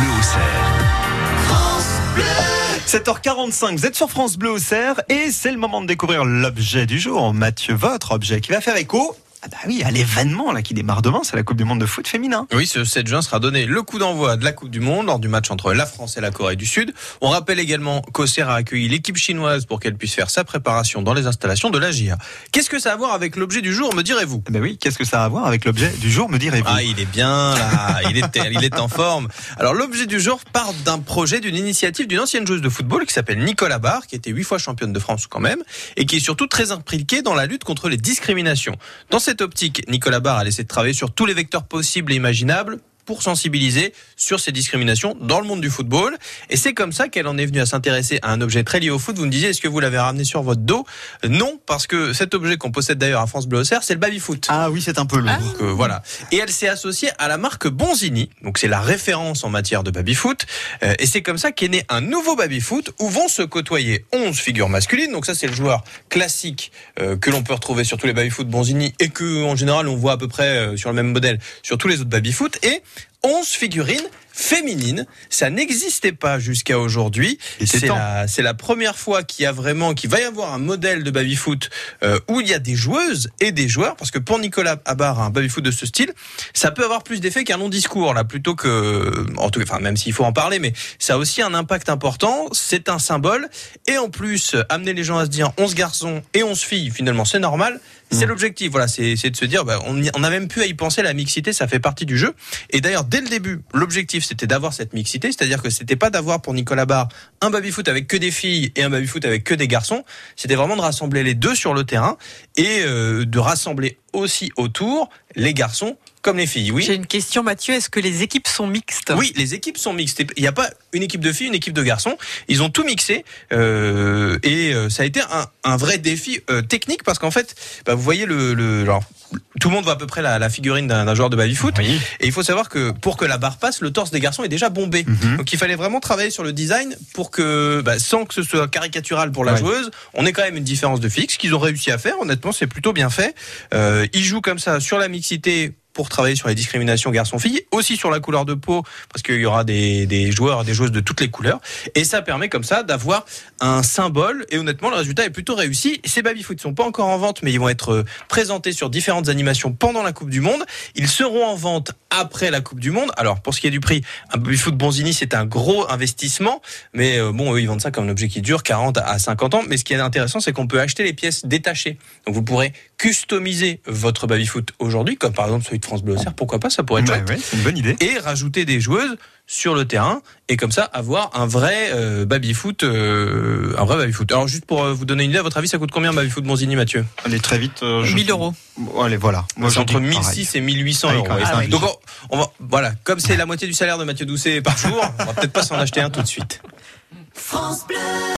Bleu au cerf. 7h45, vous êtes sur France Bleu au Cerf et c'est le moment de découvrir l'objet du jour. Mathieu, votre objet qui va faire écho ah bah oui, à l'événement là qui démarre demain, c'est la Coupe du Monde de foot féminin. Oui, ce 7 juin sera donné le coup d'envoi de la Coupe du Monde lors du match entre la France et la Corée du Sud. On rappelle également qu'Auxerre a accueilli l'équipe chinoise pour qu'elle puisse faire sa préparation dans les installations de la GIA. Qu'est-ce que ça a à voir avec l'objet du jour, me direz-vous? Ah bah oui, qu'est-ce que ça a à voir avec l'objet du jour, me direz-vous? Ah, il est bien là, il est, il est en forme. Alors l'objet du jour part d'un projet, d'une initiative d'une ancienne joueuse de football qui s'appelle Nicolas Barre, qui était huit fois championne de France quand même, et qui est surtout très impliquée dans la lutte contre les discriminations. Dans cette optique, Nicolas Barre a laissé de travailler sur tous les vecteurs possibles et imaginables pour sensibiliser sur ces discriminations dans le monde du football. Et c'est comme ça qu'elle en est venue à s'intéresser à un objet très lié au foot. Vous me disiez, est-ce que vous l'avez ramené sur votre dos? Non, parce que cet objet qu'on possède d'ailleurs à France Bleu Auxerre, c'est le baby-foot. Ah oui, c'est un peu lourd. Donc, euh, voilà. Et elle s'est associée à la marque Bonzini. Donc c'est la référence en matière de baby-foot. Euh, et c'est comme ça qu'est né un nouveau baby-foot où vont se côtoyer 11 figures masculines. Donc ça c'est le joueur classique euh, que l'on peut retrouver sur tous les baby-foot Bonzini et que en général on voit à peu près sur le même modèle sur tous les autres baby-foot. Et 11 figurines féminines. Ça n'existait pas jusqu'à aujourd'hui. C'est la, première fois qu'il y a vraiment, qu'il va y avoir un modèle de baby-foot euh, où il y a des joueuses et des joueurs. Parce que pour Nicolas Abar, un baby-foot de ce style, ça peut avoir plus d'effet qu'un long discours là, plutôt que, en tout cas, enfin même s'il faut en parler, mais ça a aussi un impact important. C'est un symbole et en plus amener les gens à se dire 11 garçons et 11 filles, finalement, c'est normal. C'est l'objectif, voilà, c'est c'est de se dire, bah, on, y- on a même pu à y penser, la mixité, ça fait partie du jeu. Et d'ailleurs, dès le début, l'objectif, c'était d'avoir cette mixité, c'est-à-dire que c'était pas d'avoir pour Nicolas Barre un baby-foot avec que des filles et un baby-foot avec que des garçons, c'était vraiment de rassembler les deux sur le terrain et euh, de rassembler aussi autour les garçons comme les filles. Oui. J'ai une question, Mathieu. Est-ce que les équipes sont mixtes? Oui, les équipes sont mixtes. Il n'y a pas une équipe de filles, une équipe de garçons. Ils ont tout mixé euh, et euh, ça a été un, un vrai défi euh, technique parce qu'en fait, bah, vous voyez le, le genre, tout le monde voit à peu près la, la figurine d'un joueur de baby-foot. Oui. Et il faut savoir que pour que la barre passe, le torse des garçons est déjà bombé. Mhm. Donc il fallait vraiment travailler sur le design pour que, bah, sans que ce soit caricatural pour la Ouais. joueuse, on ait quand même une différence de fixe. Ce qu'ils ont réussi à faire, honnêtement, c'est plutôt bien fait. Euh, ils jouent comme ça sur la mixité pour travailler sur les discriminations garçons-filles, aussi sur la couleur de peau, parce qu'il y aura des, des joueurs, des joueuses de toutes les couleurs. Et ça permet comme ça d'avoir un symbole. Et honnêtement, le résultat est plutôt réussi. Ces baby-foot ne sont pas encore en vente, mais ils vont être euh, présentés sur différentes animations pendant la Coupe du Monde. Ils seront en vente après la Coupe du Monde. Alors, pour ce qui est du prix, un baby-foot Bonzini, c'est un gros investissement. Mais euh, bon, eux, ils vendent ça comme un objet qui dure 40 à 50 ans. Mais ce qui est intéressant, c'est qu'on peut acheter les pièces détachées. Donc, vous pourrez customiser votre baby-foot aujourd'hui, comme par exemple celui de France Bleu. Pourquoi pas Ça pourrait être Ouais, ouais, une bonne idée. Et rajouter des joueuses sur le terrain et comme ça avoir un vrai euh, baby-foot, euh, un vrai baby-foot. Alors juste pour euh, vous donner une idée, à votre avis, ça coûte combien un baby-foot Bonzini, Mathieu? Allez très vite. euh, je- 1000 euros. Bon, allez, voilà. Moi, entre dis pareil. 1006 et 1800 Ah oui, euros. Ouais. Ah oui. Donc on, on va, voilà, comme c'est la moitié du salaire de Mathieu Doucet par jour, on va peut-être pas s'en acheter un tout de suite.